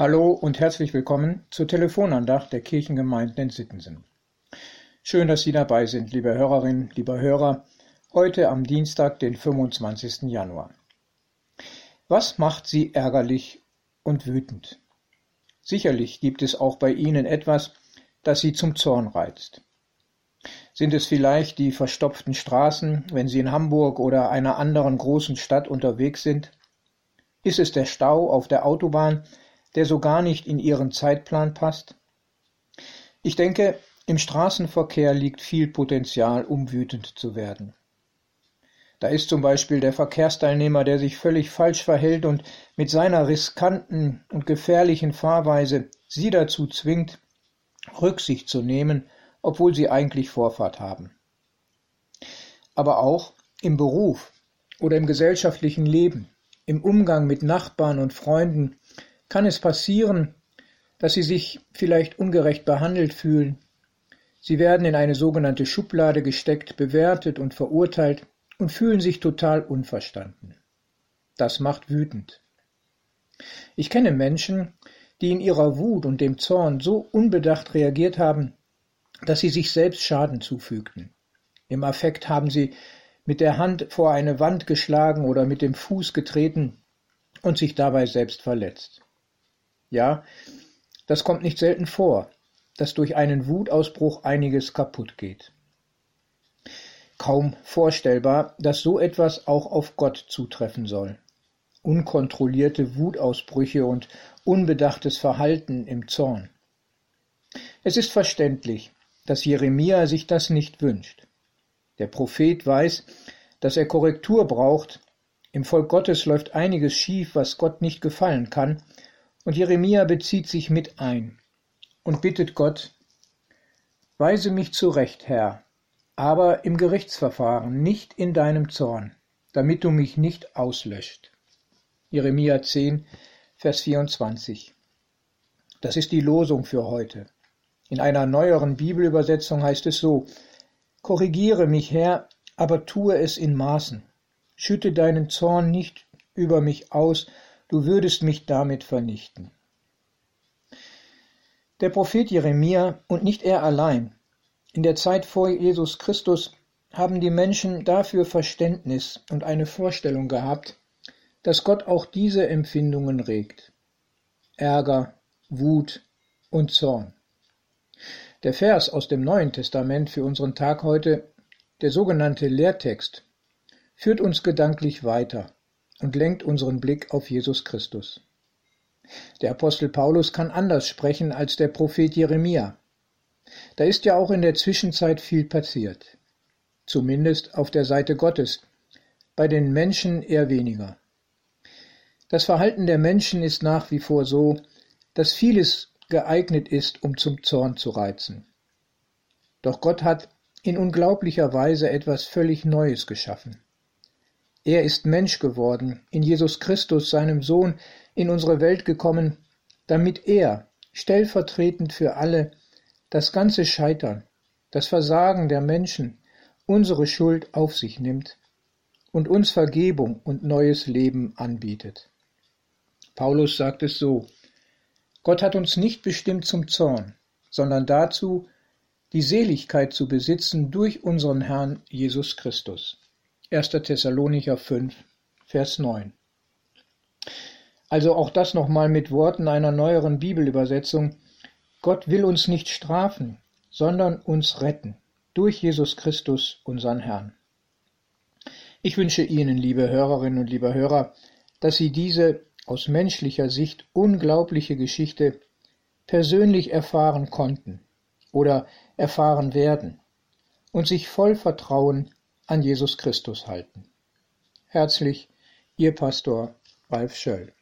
Hallo und herzlich willkommen zur Telefonandacht der Kirchengemeinden in Sittensen. Schön, dass Sie dabei sind, liebe Hörerinnen, lieber Hörer, heute am Dienstag, den 25. Januar. Was macht Sie ärgerlich und wütend? Sicherlich gibt es auch bei Ihnen etwas, das Sie zum Zorn reizt. Sind es vielleicht die verstopften Straßen, wenn Sie in Hamburg oder einer anderen großen Stadt unterwegs sind? Ist es der Stau auf der Autobahn, der so gar nicht in Ihren Zeitplan passt? Ich denke, im Straßenverkehr liegt viel Potenzial, um wütend zu werden. Da ist zum Beispiel der Verkehrsteilnehmer, der sich völlig falsch verhält und mit seiner riskanten und gefährlichen Fahrweise Sie dazu zwingt, Rücksicht zu nehmen, obwohl Sie eigentlich Vorfahrt haben. Aber auch im Beruf oder im gesellschaftlichen Leben, im Umgang mit Nachbarn und Freunden kann es passieren, dass Sie sich vielleicht ungerecht behandelt fühlen. Sie werden in eine sogenannte Schublade gesteckt, bewertet und verurteilt und fühlen sich total unverstanden. Das macht wütend. Ich kenne Menschen, die in ihrer Wut und dem Zorn so unbedacht reagiert haben, dass sie sich selbst Schaden zufügten. Im Affekt haben sie mit der Hand vor eine Wand geschlagen oder mit dem Fuß getreten und sich dabei selbst verletzt. Ja, das kommt nicht selten vor, dass durch einen Wutausbruch einiges kaputt geht. Kaum vorstellbar, dass so etwas auch auf Gott zutreffen soll. Unkontrollierte Wutausbrüche und unbedachtes Verhalten im Zorn. Es ist verständlich, dass Jeremia sich das nicht wünscht. Der Prophet weiß, dass er Korrektur braucht. Im Volk Gottes läuft einiges schief, was Gott nicht gefallen kann, und Jeremia bezieht sich mit ein und bittet Gott, Weise mich zurecht, Herr, aber im Gerichtsverfahren, nicht in deinem Zorn, damit du mich nicht auslöscht. Jeremia 10, Vers 24. Das ist die Losung für heute. In einer neueren Bibelübersetzung heißt es so, Korrigiere mich, Herr, aber tue es in Maßen. Schütte deinen Zorn nicht über mich aus, du würdest mich damit vernichten. Der Prophet Jeremia und nicht er allein, in der Zeit vor Jesus Christus haben die Menschen dafür Verständnis und eine Vorstellung gehabt, dass Gott auch diese Empfindungen regt. Ärger, Wut und Zorn. Der Vers aus dem Neuen Testament für unseren Tag heute, der sogenannte Lehrtext, führt uns gedanklich weiter und lenkt unseren Blick auf Jesus Christus. Der Apostel Paulus kann anders sprechen als der Prophet Jeremia. Da ist ja auch in der Zwischenzeit viel passiert. Zumindest auf der Seite Gottes, bei den Menschen eher weniger. Das Verhalten der Menschen ist nach wie vor so, dass vieles geeignet ist, um zum Zorn zu reizen. Doch Gott hat in unglaublicher Weise etwas völlig Neues geschaffen. Er ist Mensch geworden, in Jesus Christus, seinem Sohn, in unsere Welt gekommen, damit er, stellvertretend für alle, das ganze Scheitern, das Versagen der Menschen, unsere Schuld auf sich nimmt und uns Vergebung und neues Leben anbietet. Paulus sagt es so, Gott hat uns nicht bestimmt zum Zorn, sondern dazu, die Seligkeit zu besitzen durch unseren Herrn Jesus Christus. 1. Thessalonicher 5, Vers 9. Also auch das nochmal mit Worten einer neueren Bibelübersetzung. Gott will uns nicht strafen, sondern uns retten durch Jesus Christus, unseren Herrn. Ich wünsche Ihnen, liebe Hörerinnen und liebe Hörer, dass Sie diese aus menschlicher Sicht unglaubliche Geschichte persönlich erfahren konnten oder erfahren werden und sich voll Vertrauen an Jesus Christus halten. Herzlich, Ihr Pastor Ralf Schöll.